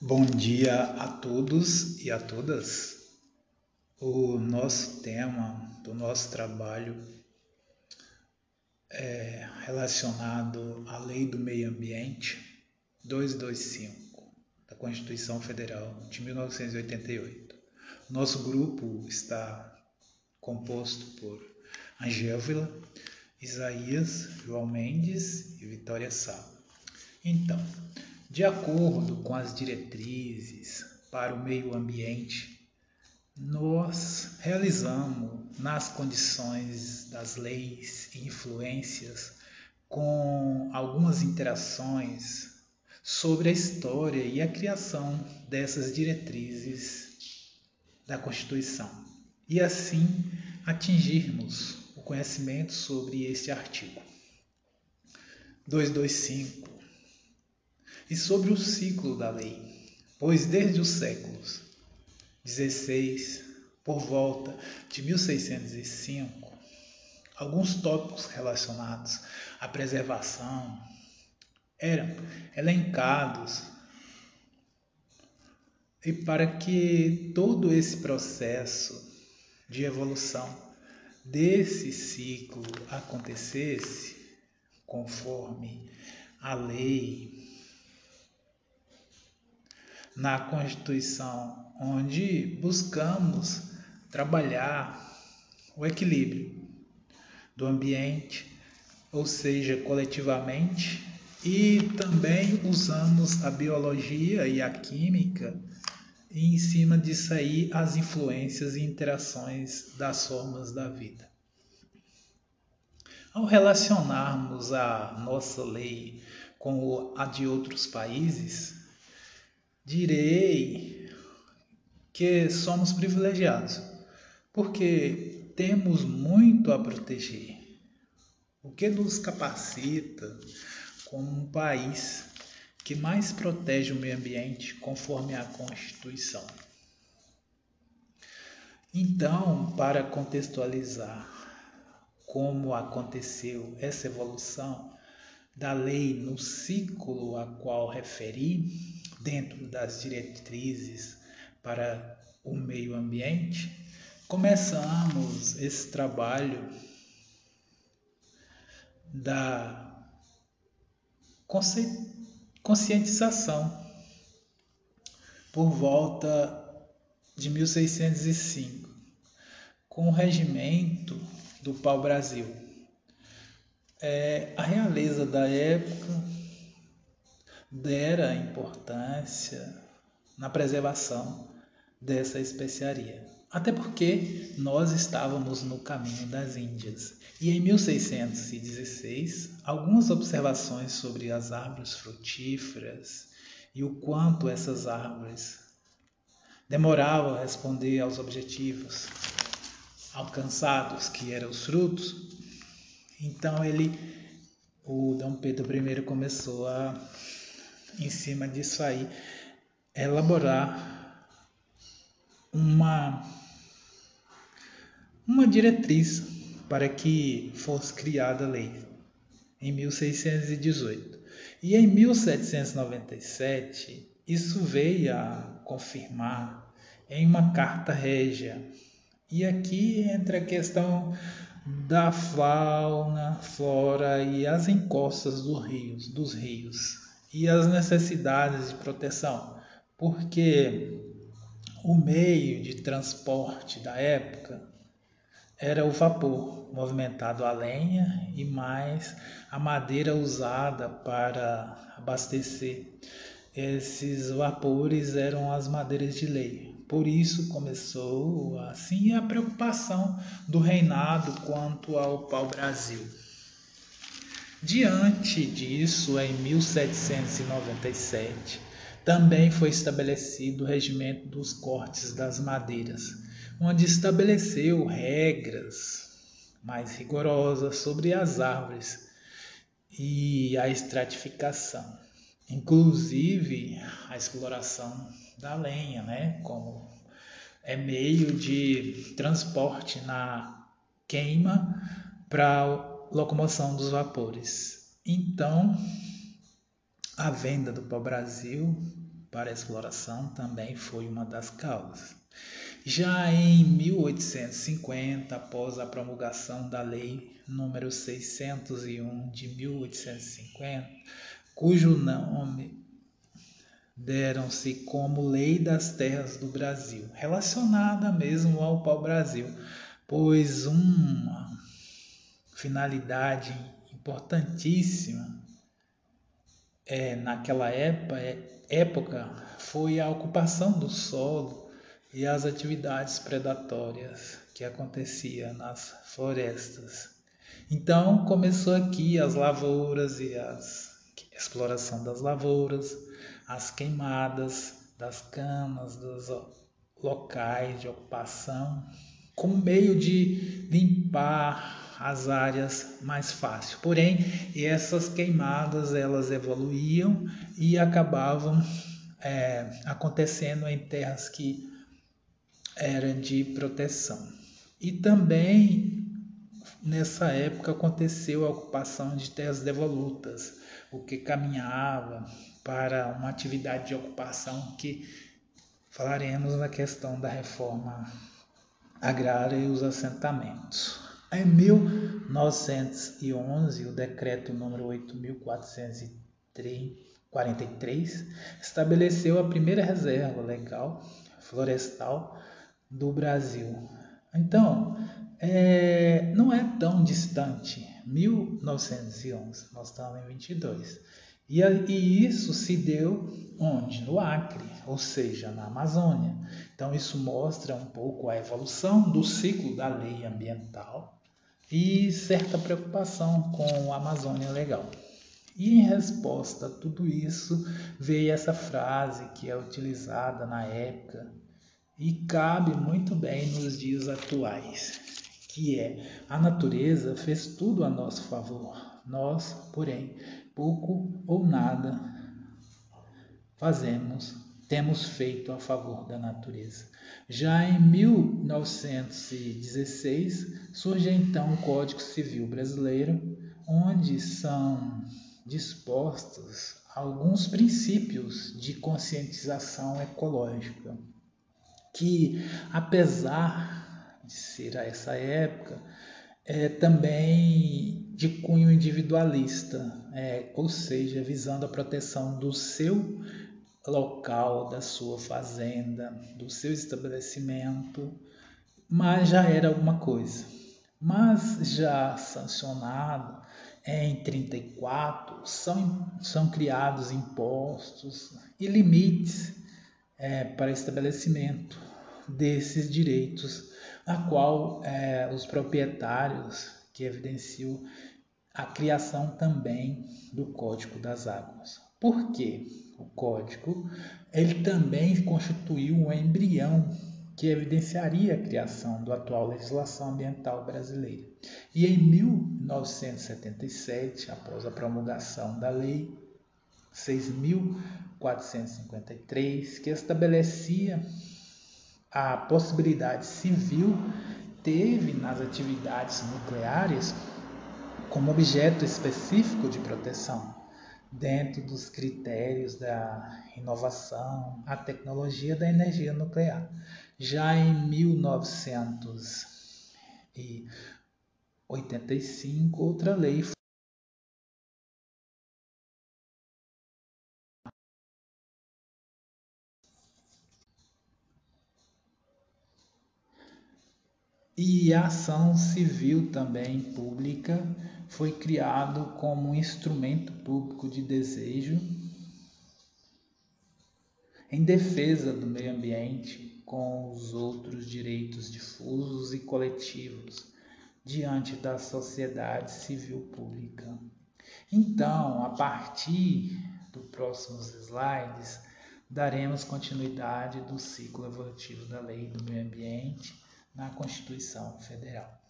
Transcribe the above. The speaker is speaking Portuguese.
Bom dia a todos e a todas. O nosso tema do nosso trabalho é relacionado à Lei do Meio Ambiente 225 da Constituição Federal de 1988. Nosso grupo está composto por Angélvila, Isaías, João Mendes e Vitória Sá. Então, de acordo com as diretrizes para o meio ambiente, nós realizamos, nas condições das leis e influências, com algumas interações sobre a história e a criação dessas diretrizes da Constituição, e assim atingirmos o conhecimento sobre este artigo. 225 e sobre o ciclo da lei, pois desde os séculos 16, por volta de 1605, alguns tópicos relacionados à preservação eram elencados. E para que todo esse processo de evolução desse ciclo acontecesse conforme a lei na Constituição, onde buscamos trabalhar o equilíbrio do ambiente, ou seja, coletivamente, e também usamos a biologia e a química e em cima disso aí as influências e interações das formas da vida. Ao relacionarmos a nossa lei com a de outros países, direi que somos privilegiados, porque temos muito a proteger, o que nos capacita como um país que mais protege o meio ambiente conforme a Constituição. Então, para contextualizar como aconteceu essa evolução da lei no ciclo a qual referi, dentro das diretrizes para o meio ambiente, começamos esse trabalho da conscientização por volta de 1605, com o regimento do pau-brasil. É, a realeza da época dera importância na preservação dessa especiaria. Até porque nós estávamos no caminho das Índias. E em 1616, algumas observações sobre as árvores frutíferas e o quanto essas árvores demoravam a responder aos objetivos alcançados, que eram os frutos. Então ele, o Dom Pedro I começou a em cima disso aí, elaborar uma, uma diretriz para que fosse criada a lei em 1618. E em 1797, isso veio a confirmar em uma carta régia. E aqui entra a questão da fauna, flora e as encostas dos rios, dos rios e as necessidades de proteção, porque o meio de transporte da época era o vapor, movimentado a lenha e mais a madeira usada para abastecer. Esses vapores eram as madeiras de lei. Por isso começou assim a preocupação do reinado quanto ao pau-brasil. Diante disso, em 1797, também foi estabelecido o regimento dos cortes das madeiras, onde estabeleceu regras mais rigorosas sobre as árvores e a estratificação, inclusive a exploração da lenha, né, como é meio de transporte na queima para locomoção dos vapores. Então, a venda do pau-brasil para exploração também foi uma das causas. Já em 1850, após a promulgação da Lei número 601 de 1850, cujo nome deram-se como Lei das Terras do Brasil, relacionada mesmo ao pau-brasil, pois uma finalidade importantíssima é, naquela época, é, época foi a ocupação do solo e as atividades predatórias que acontecia nas florestas. Então começou aqui as lavouras e a exploração das lavouras, as queimadas das canas, dos locais de ocupação, como meio de limpar as áreas mais fácil. Porém, essas queimadas elas evoluíam e acabavam é, acontecendo em terras que eram de proteção. E também nessa época aconteceu a ocupação de terras devolutas, o que caminhava para uma atividade de ocupação que falaremos na questão da reforma agrária e os assentamentos. Em 1911, o decreto número 8443 estabeleceu a primeira reserva legal florestal do Brasil. Então, é, não é tão distante, 1911, nós estamos em 22. E, e isso se deu onde? No Acre, ou seja, na Amazônia. Então, isso mostra um pouco a evolução do ciclo da lei ambiental e certa preocupação com a Amazônia legal. E em resposta a tudo isso, veio essa frase que é utilizada na época e cabe muito bem nos dias atuais, que é: a natureza fez tudo a nosso favor. Nós, porém, pouco ou nada fazemos, temos feito a favor da natureza. Já em 1916 surge então o Código Civil Brasileiro, onde são dispostos alguns princípios de conscientização ecológica, que apesar de ser a essa época, é também de cunho individualista, é, ou seja, visando a proteção do seu local, da sua fazenda, do seu estabelecimento, mas já era alguma coisa. Mas já sancionado em 34 são, são criados impostos e limites é, para estabelecimento desses direitos, a qual é, os proprietários que evidenciam a criação também do Código das Águas. Por quê? O código ele também constituiu um embrião que evidenciaria a criação da atual legislação ambiental brasileira. E em 1977, após a promulgação da Lei 6.453, que estabelecia a possibilidade civil, teve nas atividades nucleares como objeto específico de proteção, dentro dos critérios da inovação, a tecnologia da energia nuclear. Já em 1985, outra lei E a ação civil também pública foi criado como um instrumento público de desejo em defesa do meio ambiente com os outros direitos difusos e coletivos diante da sociedade civil pública. Então, a partir dos próximos slides, daremos continuidade do ciclo evolutivo da Lei do Meio Ambiente na Constituição Federal.